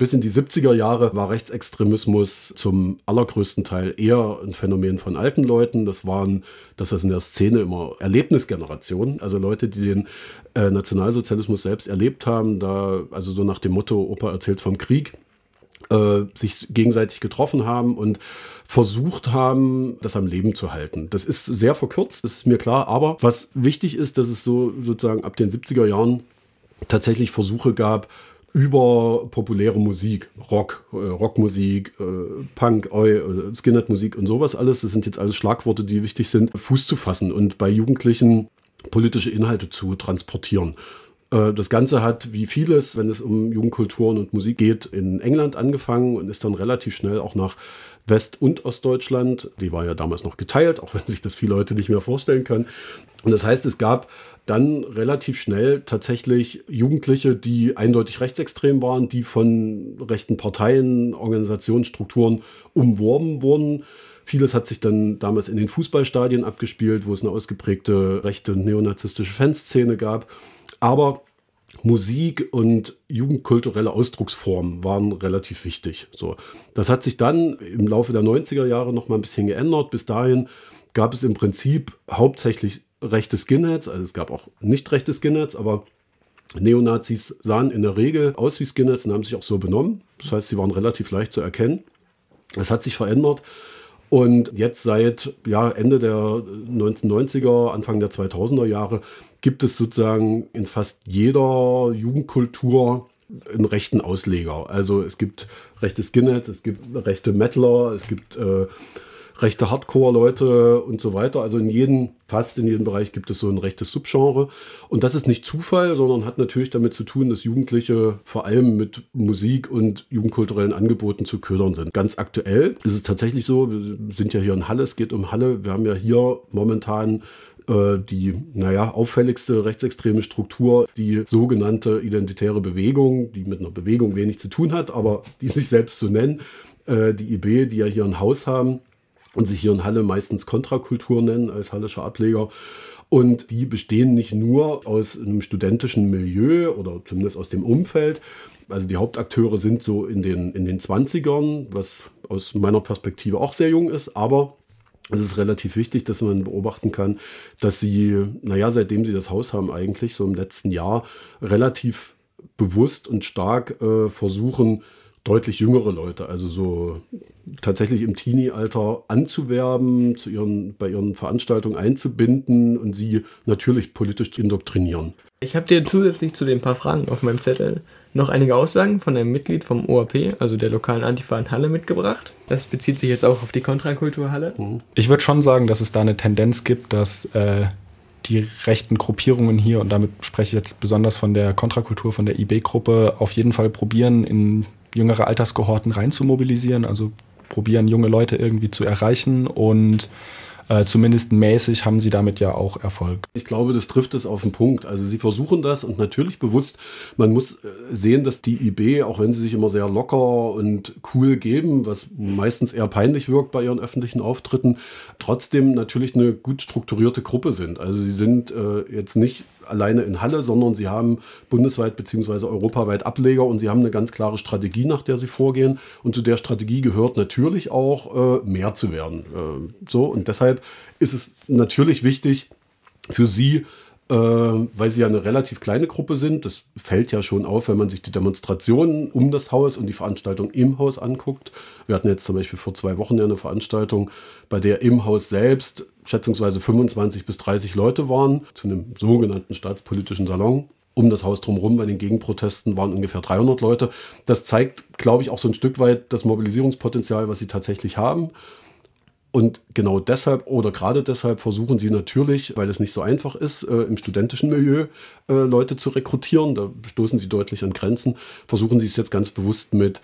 Bis in die 70er Jahre war Rechtsextremismus zum allergrößten Teil eher ein Phänomen von alten Leuten. Das waren, das ist in der Szene immer Erlebnisgenerationen, also Leute, die den äh, Nationalsozialismus selbst erlebt haben, da, also so nach dem Motto, Opa erzählt vom Krieg, äh, sich gegenseitig getroffen haben und versucht haben, das am Leben zu halten. Das ist sehr verkürzt, ist mir klar, aber was wichtig ist, dass es so sozusagen ab den 70er Jahren tatsächlich Versuche gab, über populäre Musik, Rock, äh, Rockmusik, äh, Punk, äh, Skinhead-Musik und sowas alles, das sind jetzt alles Schlagworte, die wichtig sind, Fuß zu fassen und bei Jugendlichen politische Inhalte zu transportieren. Äh, das Ganze hat, wie vieles, wenn es um Jugendkulturen und Musik geht, in England angefangen und ist dann relativ schnell auch nach West- und Ostdeutschland. Die war ja damals noch geteilt, auch wenn sich das viele Leute nicht mehr vorstellen können. Und das heißt, es gab dann relativ schnell tatsächlich Jugendliche, die eindeutig rechtsextrem waren, die von rechten Parteien, Organisationen, Strukturen umworben wurden. Vieles hat sich dann damals in den Fußballstadien abgespielt, wo es eine ausgeprägte rechte neonazistische Fanszene gab. Aber Musik und jugendkulturelle Ausdrucksformen waren relativ wichtig. So, das hat sich dann im Laufe der 90er Jahre noch mal ein bisschen geändert. Bis dahin gab es im Prinzip hauptsächlich rechte Skinheads, also es gab auch nicht rechte Skinheads, aber Neonazis sahen in der Regel aus wie Skinheads und haben sich auch so benommen. Das heißt, sie waren relativ leicht zu erkennen. Es hat sich verändert. Und jetzt seit ja, Ende der 1990er, Anfang der 2000er Jahre gibt es sozusagen in fast jeder Jugendkultur einen rechten Ausleger. Also es gibt rechte Skinheads, es gibt rechte Metaler, es gibt äh, rechte Hardcore-Leute und so weiter. Also in jedem, fast in jedem Bereich gibt es so ein rechtes Subgenre. Und das ist nicht Zufall, sondern hat natürlich damit zu tun, dass Jugendliche vor allem mit Musik und jugendkulturellen Angeboten zu ködern sind. Ganz aktuell ist es tatsächlich so, wir sind ja hier in Halle, es geht um Halle. Wir haben ja hier momentan äh, die, naja, auffälligste rechtsextreme Struktur, die sogenannte identitäre Bewegung, die mit einer Bewegung wenig zu tun hat, aber die sich selbst zu nennen, äh, die IB, die ja hier ein Haus haben und sich hier in Halle meistens Kontrakultur nennen als hallischer Ableger. Und die bestehen nicht nur aus einem studentischen Milieu oder zumindest aus dem Umfeld. Also die Hauptakteure sind so in den, in den 20ern, was aus meiner Perspektive auch sehr jung ist, aber es ist relativ wichtig, dass man beobachten kann, dass sie, naja, seitdem sie das Haus haben, eigentlich so im letzten Jahr relativ bewusst und stark äh, versuchen, deutlich jüngere Leute, also so tatsächlich im Teenie-Alter anzuwerben, zu ihren, bei ihren Veranstaltungen einzubinden und sie natürlich politisch zu indoktrinieren. Ich habe dir zusätzlich zu den paar Fragen auf meinem Zettel noch einige Aussagen von einem Mitglied vom OAP, also der lokalen Antifa in Halle, mitgebracht. Das bezieht sich jetzt auch auf die Kontrakultur Halle. Mhm. Ich würde schon sagen, dass es da eine Tendenz gibt, dass äh, die rechten Gruppierungen hier, und damit spreche ich jetzt besonders von der Kontrakultur, von der IB-Gruppe, auf jeden Fall probieren, in jüngere Alterskohorten rein zu mobilisieren, also probieren junge Leute irgendwie zu erreichen und äh, zumindest mäßig haben sie damit ja auch Erfolg. Ich glaube, das trifft es auf den Punkt. Also sie versuchen das und natürlich bewusst, man muss äh, sehen, dass die IB, auch wenn sie sich immer sehr locker und cool geben, was meistens eher peinlich wirkt bei ihren öffentlichen Auftritten, trotzdem natürlich eine gut strukturierte Gruppe sind. Also sie sind äh, jetzt nicht alleine in Halle, sondern sie haben bundesweit bzw. europaweit Ableger und sie haben eine ganz klare Strategie, nach der sie vorgehen. Und zu der Strategie gehört natürlich auch, äh, mehr zu werden. Äh, so, und deshalb ist es natürlich wichtig für sie, weil sie ja eine relativ kleine Gruppe sind. Das fällt ja schon auf, wenn man sich die Demonstrationen um das Haus und die Veranstaltung im Haus anguckt. Wir hatten jetzt zum Beispiel vor zwei Wochen ja eine Veranstaltung, bei der im Haus selbst schätzungsweise 25 bis 30 Leute waren, zu einem sogenannten staatspolitischen Salon. Um das Haus drumherum bei den Gegenprotesten waren ungefähr 300 Leute. Das zeigt, glaube ich, auch so ein Stück weit das Mobilisierungspotenzial, was sie tatsächlich haben. Und genau deshalb oder gerade deshalb versuchen sie natürlich, weil es nicht so einfach ist, äh, im studentischen Milieu äh, Leute zu rekrutieren, da stoßen sie deutlich an Grenzen, versuchen sie es jetzt ganz bewusst mit,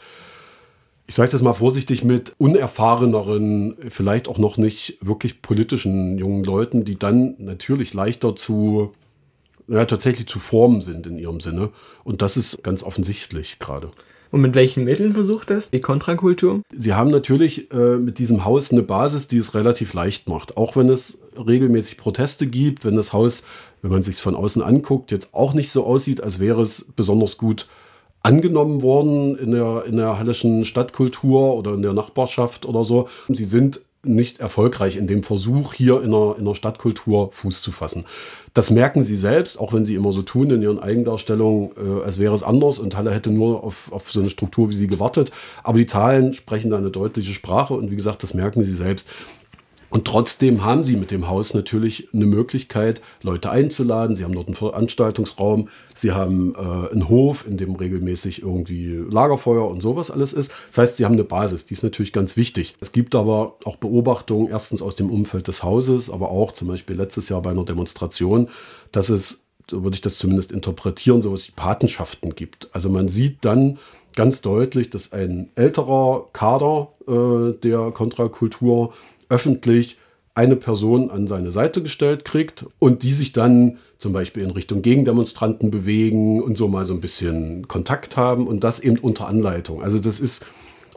ich sage es jetzt mal vorsichtig, mit unerfahreneren, vielleicht auch noch nicht wirklich politischen jungen Leuten, die dann natürlich leichter zu, ja, tatsächlich zu formen sind in ihrem Sinne. Und das ist ganz offensichtlich gerade. Und mit welchen Mitteln versucht das, die Kontrakultur? Sie haben natürlich äh, mit diesem Haus eine Basis, die es relativ leicht macht. Auch wenn es regelmäßig Proteste gibt, wenn das Haus, wenn man sich es von außen anguckt, jetzt auch nicht so aussieht, als wäre es besonders gut angenommen worden in der, in der hallischen Stadtkultur oder in der Nachbarschaft oder so. Sie sind nicht erfolgreich in dem Versuch, hier in der, in der Stadtkultur Fuß zu fassen. Das merken sie selbst, auch wenn sie immer so tun in ihren Eigendarstellungen, äh, als wäre es anders und Halle hätte nur auf, auf so eine Struktur wie sie gewartet. Aber die Zahlen sprechen da eine deutliche Sprache und wie gesagt, das merken sie selbst. Und trotzdem haben sie mit dem Haus natürlich eine Möglichkeit, Leute einzuladen. Sie haben dort einen Veranstaltungsraum, sie haben äh, einen Hof, in dem regelmäßig irgendwie Lagerfeuer und sowas alles ist. Das heißt, sie haben eine Basis, die ist natürlich ganz wichtig. Es gibt aber auch Beobachtungen, erstens aus dem Umfeld des Hauses, aber auch zum Beispiel letztes Jahr bei einer Demonstration, dass es, so würde ich das zumindest interpretieren, sowas wie Patenschaften gibt. Also man sieht dann ganz deutlich, dass ein älterer Kader äh, der Kontrakultur öffentlich eine Person an seine Seite gestellt kriegt und die sich dann zum Beispiel in Richtung Gegendemonstranten bewegen und so mal so ein bisschen Kontakt haben und das eben unter Anleitung. Also das ist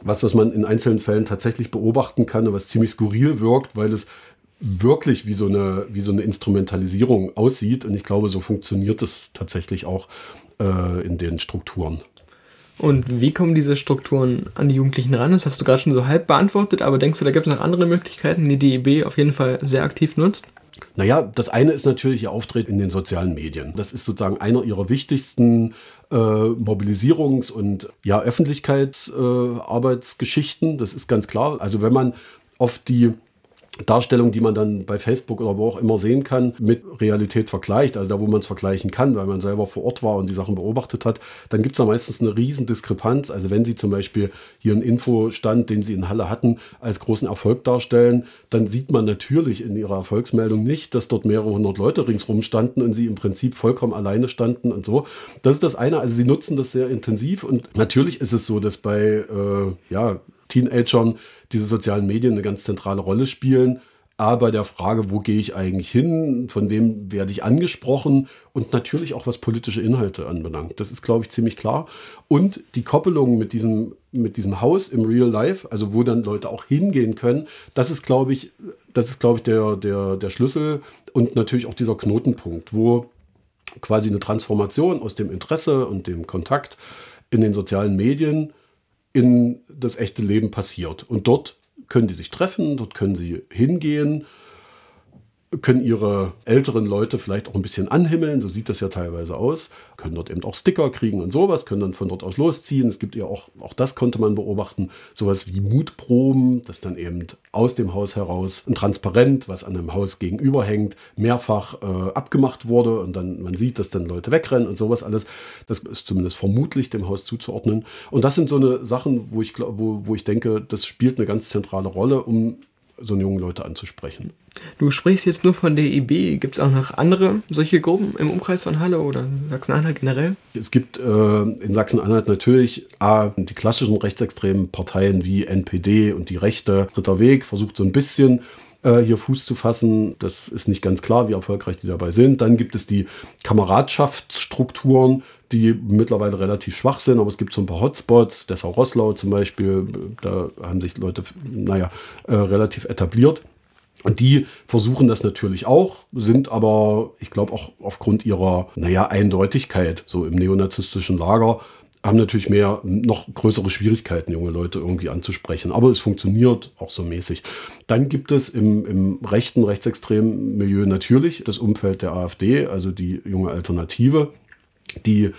was, was man in einzelnen Fällen tatsächlich beobachten kann und was ziemlich skurril wirkt, weil es wirklich wie so eine, wie so eine Instrumentalisierung aussieht. Und ich glaube, so funktioniert es tatsächlich auch äh, in den Strukturen. Und wie kommen diese Strukturen an die Jugendlichen ran? Das hast du gerade schon so halb beantwortet, aber denkst du, da gibt es noch andere Möglichkeiten, die die IB auf jeden Fall sehr aktiv nutzt? Naja, das eine ist natürlich ihr Auftritt in den sozialen Medien. Das ist sozusagen einer ihrer wichtigsten äh, Mobilisierungs- und ja, Öffentlichkeitsarbeitsgeschichten. Äh, das ist ganz klar. Also wenn man auf die Darstellung, die man dann bei Facebook oder wo auch immer sehen kann, mit Realität vergleicht, also da, wo man es vergleichen kann, weil man selber vor Ort war und die Sachen beobachtet hat, dann gibt es da meistens eine riesen Diskrepanz. Also wenn Sie zum Beispiel hier einen Infostand, den Sie in Halle hatten, als großen Erfolg darstellen, dann sieht man natürlich in Ihrer Erfolgsmeldung nicht, dass dort mehrere hundert Leute ringsrum standen und Sie im Prinzip vollkommen alleine standen und so. Das ist das eine. Also Sie nutzen das sehr intensiv und natürlich ist es so, dass bei äh, ja, Teenagern diese sozialen Medien eine ganz zentrale Rolle spielen. A, bei der Frage, wo gehe ich eigentlich hin, von wem werde ich angesprochen und natürlich auch was politische Inhalte anbelangt. Das ist, glaube ich, ziemlich klar. Und die Koppelung mit diesem, mit diesem Haus im Real Life, also wo dann Leute auch hingehen können, das ist, glaube ich, das ist, glaube ich, der, der, der Schlüssel und natürlich auch dieser Knotenpunkt, wo quasi eine Transformation aus dem Interesse und dem Kontakt in den sozialen Medien in das echte Leben passiert. Und dort können die sich treffen, dort können sie hingehen können ihre älteren Leute vielleicht auch ein bisschen anhimmeln, so sieht das ja teilweise aus, können dort eben auch Sticker kriegen und sowas, können dann von dort aus losziehen. Es gibt ja auch, auch das konnte man beobachten, sowas wie Mutproben, dass dann eben aus dem Haus heraus ein Transparent, was an einem Haus gegenüber hängt, mehrfach äh, abgemacht wurde und dann man sieht, dass dann Leute wegrennen und sowas alles. Das ist zumindest vermutlich dem Haus zuzuordnen. Und das sind so eine Sachen, wo ich, wo, wo ich denke, das spielt eine ganz zentrale Rolle, um so eine jungen Leute anzusprechen. Du sprichst jetzt nur von der IB. Gibt es auch noch andere solche Gruppen im Umkreis von Halle oder Sachsen-Anhalt generell? Es gibt äh, in Sachsen-Anhalt natürlich A, die klassischen rechtsextremen Parteien wie NPD und die Rechte. Dritter Weg versucht so ein bisschen äh, hier Fuß zu fassen. Das ist nicht ganz klar, wie erfolgreich die dabei sind. Dann gibt es die Kameradschaftsstrukturen, die mittlerweile relativ schwach sind, aber es gibt so ein paar Hotspots, Dessau Rosslau zum Beispiel, da haben sich Leute, naja, äh, relativ etabliert. Und die versuchen das natürlich auch, sind aber, ich glaube, auch aufgrund ihrer, naja, Eindeutigkeit, so im neonazistischen Lager, haben natürlich mehr, noch größere Schwierigkeiten, junge Leute irgendwie anzusprechen. Aber es funktioniert auch so mäßig. Dann gibt es im, im rechten, rechtsextremen Milieu natürlich das Umfeld der AfD, also die junge Alternative, die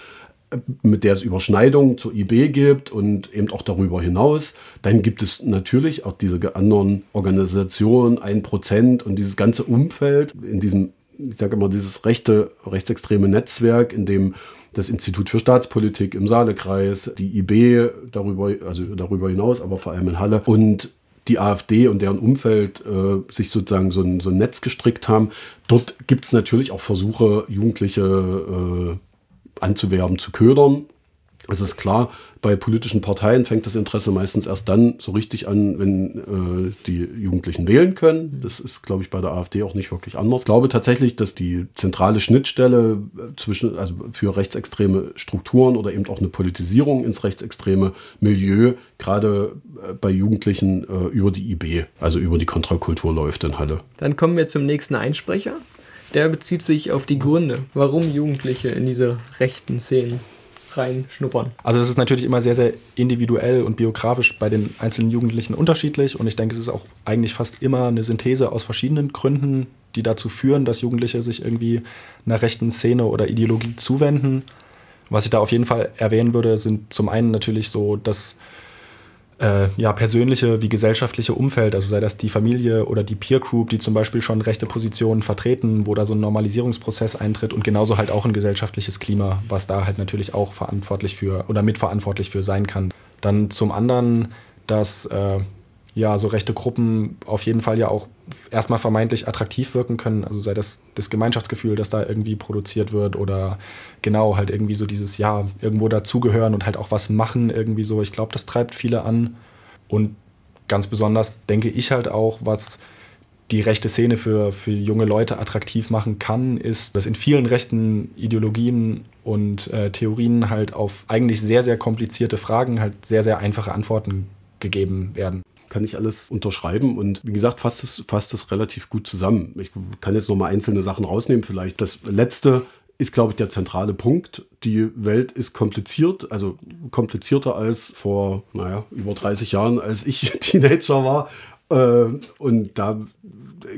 mit der es Überschneidungen zur IB gibt und eben auch darüber hinaus. Dann gibt es natürlich auch diese anderen Organisationen, ein Prozent und dieses ganze Umfeld in diesem, ich sage immer, dieses rechte, rechtsextreme Netzwerk, in dem das Institut für Staatspolitik im Saalekreis, die IB darüber, also darüber hinaus, aber vor allem in Halle und die AfD und deren Umfeld äh, sich sozusagen so ein, so ein Netz gestrickt haben. Dort gibt es natürlich auch Versuche, Jugendliche äh, anzuwerben, zu ködern. Es ist klar, bei politischen Parteien fängt das Interesse meistens erst dann so richtig an, wenn äh, die Jugendlichen wählen können. Das ist, glaube ich, bei der AfD auch nicht wirklich anders. Ich glaube tatsächlich, dass die zentrale Schnittstelle äh, zwischen, also für rechtsextreme Strukturen oder eben auch eine Politisierung ins rechtsextreme Milieu gerade äh, bei Jugendlichen äh, über die IB, also über die Kontrakultur läuft in Halle. Dann kommen wir zum nächsten Einsprecher. Der bezieht sich auf die Gründe, warum Jugendliche in diese rechten Szenen reinschnuppern. Also es ist natürlich immer sehr, sehr individuell und biografisch bei den einzelnen Jugendlichen unterschiedlich und ich denke, es ist auch eigentlich fast immer eine Synthese aus verschiedenen Gründen, die dazu führen, dass Jugendliche sich irgendwie einer rechten Szene oder Ideologie zuwenden. Was ich da auf jeden Fall erwähnen würde, sind zum einen natürlich so das äh, ja, persönliche wie gesellschaftliche Umfeld, also sei das die Familie oder die Peer Group, die zum Beispiel schon rechte Positionen vertreten, wo da so ein Normalisierungsprozess eintritt und genauso halt auch ein gesellschaftliches Klima, was da halt natürlich auch verantwortlich für oder mitverantwortlich für sein kann. Dann zum anderen, dass äh, ja, so rechte Gruppen auf jeden Fall ja auch erstmal vermeintlich attraktiv wirken können. Also sei das das Gemeinschaftsgefühl, das da irgendwie produziert wird oder genau halt irgendwie so dieses, ja, irgendwo dazugehören und halt auch was machen irgendwie so. Ich glaube, das treibt viele an. Und ganz besonders denke ich halt auch, was die rechte Szene für, für junge Leute attraktiv machen kann, ist, dass in vielen rechten Ideologien und äh, Theorien halt auf eigentlich sehr, sehr komplizierte Fragen halt sehr, sehr einfache Antworten gegeben werden kann ich alles unterschreiben. Und wie gesagt, fasst es, fasst es relativ gut zusammen. Ich kann jetzt noch mal einzelne Sachen rausnehmen. Vielleicht das letzte ist, glaube ich, der zentrale Punkt. Die Welt ist kompliziert, also komplizierter als vor, naja, über 30 Jahren, als ich Teenager war. Äh, und da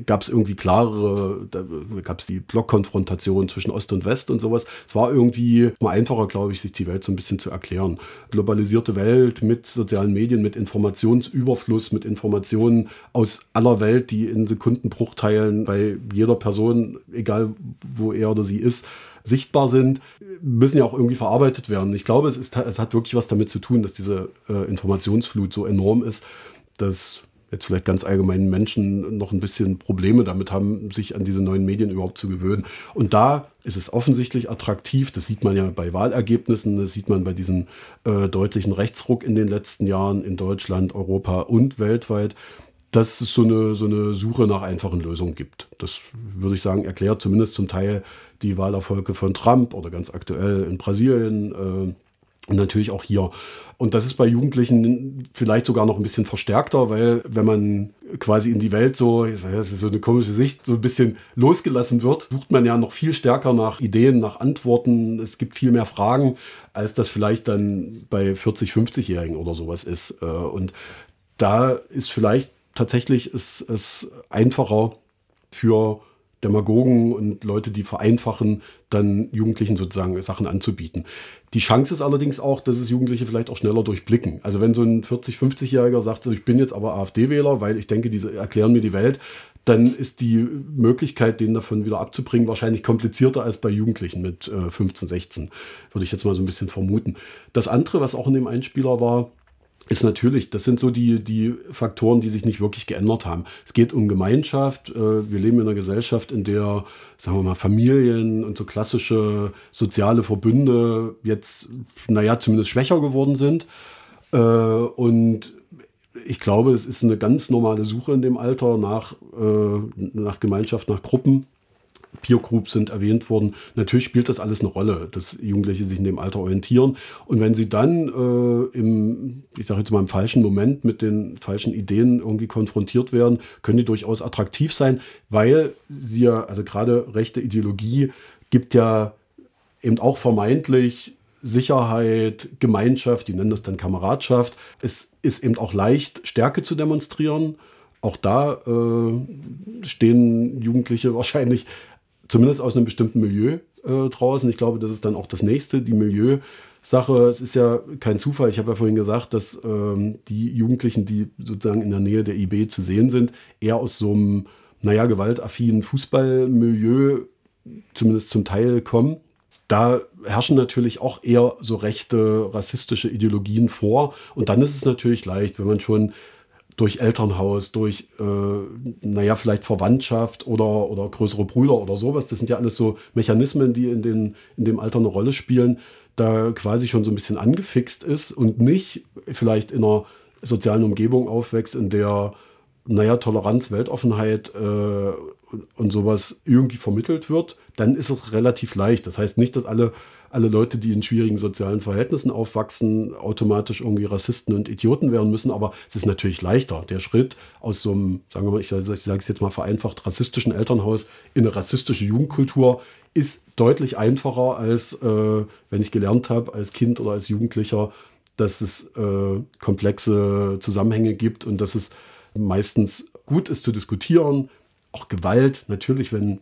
gab es irgendwie klarere, da gab es die Blockkonfrontation zwischen Ost und West und sowas. Es war irgendwie mal einfacher, glaube ich, sich die Welt so ein bisschen zu erklären. Globalisierte Welt mit sozialen Medien, mit Informationsüberfluss, mit Informationen aus aller Welt, die in Sekundenbruchteilen bei jeder Person, egal wo er oder sie ist, sichtbar sind, müssen ja auch irgendwie verarbeitet werden. Ich glaube, es, ist, es hat wirklich was damit zu tun, dass diese äh, Informationsflut so enorm ist, dass jetzt vielleicht ganz allgemeinen Menschen noch ein bisschen Probleme damit haben, sich an diese neuen Medien überhaupt zu gewöhnen. Und da ist es offensichtlich attraktiv. Das sieht man ja bei Wahlergebnissen, das sieht man bei diesem äh, deutlichen Rechtsruck in den letzten Jahren in Deutschland, Europa und weltweit dass es so eine, so eine Suche nach einfachen Lösungen gibt. Das würde ich sagen, erklärt zumindest zum Teil die Wahlerfolge von Trump oder ganz aktuell in Brasilien. Äh, und natürlich auch hier. Und das ist bei Jugendlichen vielleicht sogar noch ein bisschen verstärkter, weil wenn man quasi in die Welt so, das ist so eine komische Sicht, so ein bisschen losgelassen wird, sucht man ja noch viel stärker nach Ideen, nach Antworten. Es gibt viel mehr Fragen, als das vielleicht dann bei 40, 50-Jährigen oder sowas ist. Äh, und da ist vielleicht tatsächlich es, es einfacher für Demagogen und Leute, die vereinfachen, dann Jugendlichen sozusagen Sachen anzubieten. Die Chance ist allerdings auch, dass es Jugendliche vielleicht auch schneller durchblicken. Also wenn so ein 40-, 50-Jähriger sagt, ich bin jetzt aber AfD-Wähler, weil ich denke, diese erklären mir die Welt, dann ist die Möglichkeit, den davon wieder abzubringen, wahrscheinlich komplizierter als bei Jugendlichen mit äh, 15, 16. Würde ich jetzt mal so ein bisschen vermuten. Das andere, was auch in dem Einspieler war, ist natürlich, das sind so die, die Faktoren, die sich nicht wirklich geändert haben. Es geht um Gemeinschaft. Äh, wir leben in einer Gesellschaft, in der, sagen wir mal, Familien und so klassische soziale Verbünde jetzt, naja, zumindest schwächer geworden sind. Äh, und ich glaube, es ist eine ganz normale Suche in dem Alter nach, äh, nach Gemeinschaft, nach Gruppen. Peer Groups sind erwähnt worden. Natürlich spielt das alles eine Rolle, dass Jugendliche sich in dem Alter orientieren. Und wenn sie dann äh, im, ich sage jetzt mal im falschen Moment mit den falschen Ideen irgendwie konfrontiert werden, können die durchaus attraktiv sein, weil sie ja, also gerade rechte Ideologie gibt ja eben auch vermeintlich Sicherheit, Gemeinschaft, die nennen das dann Kameradschaft. Es ist eben auch leicht, Stärke zu demonstrieren. Auch da äh, stehen Jugendliche wahrscheinlich zumindest aus einem bestimmten Milieu äh, draußen. Ich glaube, das ist dann auch das nächste, die Milieu-Sache. Es ist ja kein Zufall. Ich habe ja vorhin gesagt, dass ähm, die Jugendlichen, die sozusagen in der Nähe der IB zu sehen sind, eher aus so einem, naja, gewaltaffinen Fußballmilieu zumindest zum Teil kommen. Da herrschen natürlich auch eher so rechte, rassistische Ideologien vor. Und dann ist es natürlich leicht, wenn man schon durch Elternhaus, durch, äh, naja, vielleicht Verwandtschaft oder, oder größere Brüder oder sowas. Das sind ja alles so Mechanismen, die in, den, in dem Alter eine Rolle spielen, da quasi schon so ein bisschen angefixt ist und nicht vielleicht in einer sozialen Umgebung aufwächst, in der, naja, Toleranz, Weltoffenheit äh, und sowas irgendwie vermittelt wird, dann ist es relativ leicht. Das heißt nicht, dass alle alle Leute, die in schwierigen sozialen Verhältnissen aufwachsen, automatisch irgendwie Rassisten und Idioten werden müssen. Aber es ist natürlich leichter. Der Schritt aus so einem, sagen wir mal, ich, ich sage es jetzt mal vereinfacht, rassistischen Elternhaus in eine rassistische Jugendkultur ist deutlich einfacher, als äh, wenn ich gelernt habe als Kind oder als Jugendlicher, dass es äh, komplexe Zusammenhänge gibt und dass es meistens gut ist zu diskutieren. Auch Gewalt, natürlich, wenn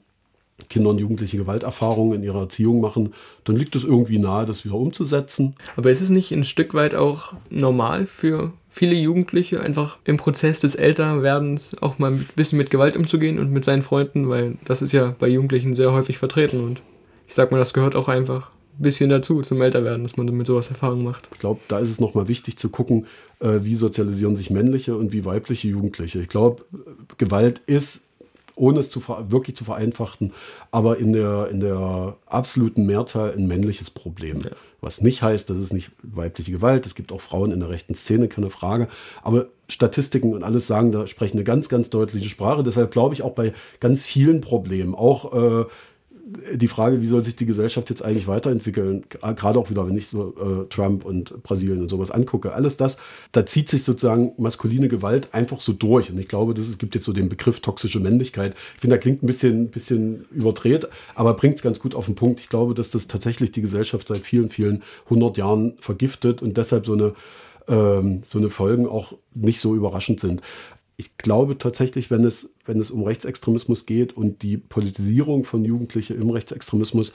Kinder und Jugendliche Gewalterfahrungen in ihrer Erziehung machen, dann liegt es irgendwie nahe, das wieder umzusetzen. Aber ist es nicht ein Stück weit auch normal für viele Jugendliche, einfach im Prozess des Älterwerdens auch mal ein bisschen mit Gewalt umzugehen und mit seinen Freunden, weil das ist ja bei Jugendlichen sehr häufig vertreten und ich sag mal, das gehört auch einfach ein bisschen dazu zum Älterwerden, dass man mit sowas Erfahrung macht. Ich glaube, da ist es nochmal wichtig zu gucken, äh, wie sozialisieren sich männliche und wie weibliche Jugendliche. Ich glaube, Gewalt ist ohne es zu wirklich zu vereinfachen, aber in der, in der absoluten Mehrzahl ein männliches Problem. Ja. Was nicht heißt, dass es nicht weibliche Gewalt, es gibt auch Frauen in der rechten Szene, keine Frage. Aber Statistiken und alles sagen, da sprechen eine ganz, ganz deutliche Sprache. Deshalb glaube ich auch bei ganz vielen Problemen, auch äh, die Frage, wie soll sich die Gesellschaft jetzt eigentlich weiterentwickeln, gerade auch wieder, wenn ich so äh, Trump und Brasilien und sowas angucke, alles das, da zieht sich sozusagen maskuline Gewalt einfach so durch. Und ich glaube, das, es gibt jetzt so den Begriff toxische Männlichkeit. Ich finde, der klingt ein bisschen, bisschen überdreht, aber bringt es ganz gut auf den Punkt. Ich glaube, dass das tatsächlich die Gesellschaft seit vielen, vielen hundert Jahren vergiftet und deshalb so eine ähm, so eine Folgen auch nicht so überraschend sind ich glaube tatsächlich, wenn es, wenn es um Rechtsextremismus geht und die Politisierung von Jugendlichen im Rechtsextremismus,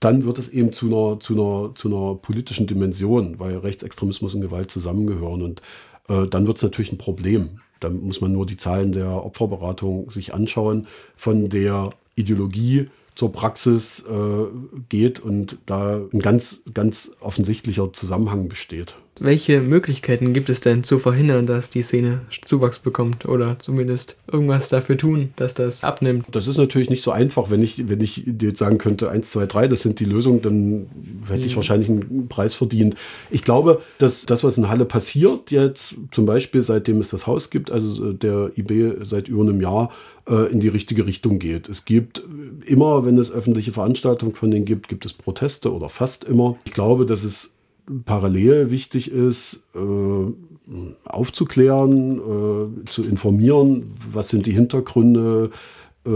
dann wird es eben zu einer, zu einer, zu einer politischen Dimension, weil Rechtsextremismus und Gewalt zusammengehören. Und äh, dann wird es natürlich ein Problem. Da muss man nur die Zahlen der Opferberatung sich anschauen, von der Ideologie zur Praxis äh, geht und da ein ganz, ganz offensichtlicher Zusammenhang besteht. Welche Möglichkeiten gibt es denn zu verhindern, dass die Szene Zuwachs bekommt oder zumindest irgendwas dafür tun, dass das abnimmt? Das ist natürlich nicht so einfach. Wenn ich, wenn ich dir jetzt sagen könnte, 1, 2, 3, das sind die Lösungen, dann hätte mhm. ich wahrscheinlich einen Preis verdient. Ich glaube, dass das, was in Halle passiert, jetzt zum Beispiel seitdem es das Haus gibt, also der IB seit über einem Jahr, äh, in die richtige Richtung geht. Es gibt immer, wenn es öffentliche Veranstaltungen von denen gibt, gibt es Proteste oder fast immer. Ich glaube, dass es parallel wichtig ist, äh, aufzuklären, äh, zu informieren, was sind die Hintergründe, äh,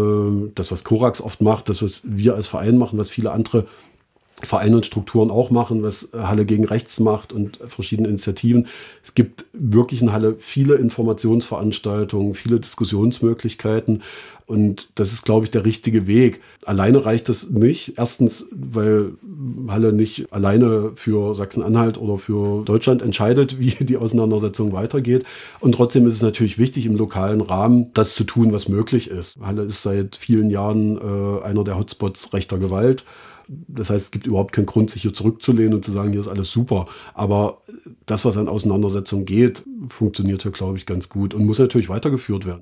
das, was Korax oft macht, das, was wir als Verein machen, was viele andere Vereine und Strukturen auch machen, was Halle gegen Rechts macht und verschiedene Initiativen. Es gibt wirklich in Halle viele Informationsveranstaltungen, viele Diskussionsmöglichkeiten und das ist, glaube ich, der richtige Weg. Alleine reicht das nicht. Erstens, weil Halle nicht alleine für Sachsen-Anhalt oder für Deutschland entscheidet, wie die Auseinandersetzung weitergeht. Und trotzdem ist es natürlich wichtig, im lokalen Rahmen das zu tun, was möglich ist. Halle ist seit vielen Jahren äh, einer der Hotspots rechter Gewalt. Das heißt, es gibt überhaupt keinen Grund, sich hier zurückzulehnen und zu sagen, hier ist alles super. Aber das, was an Auseinandersetzungen geht, funktioniert hier, glaube ich, ganz gut und muss natürlich weitergeführt werden.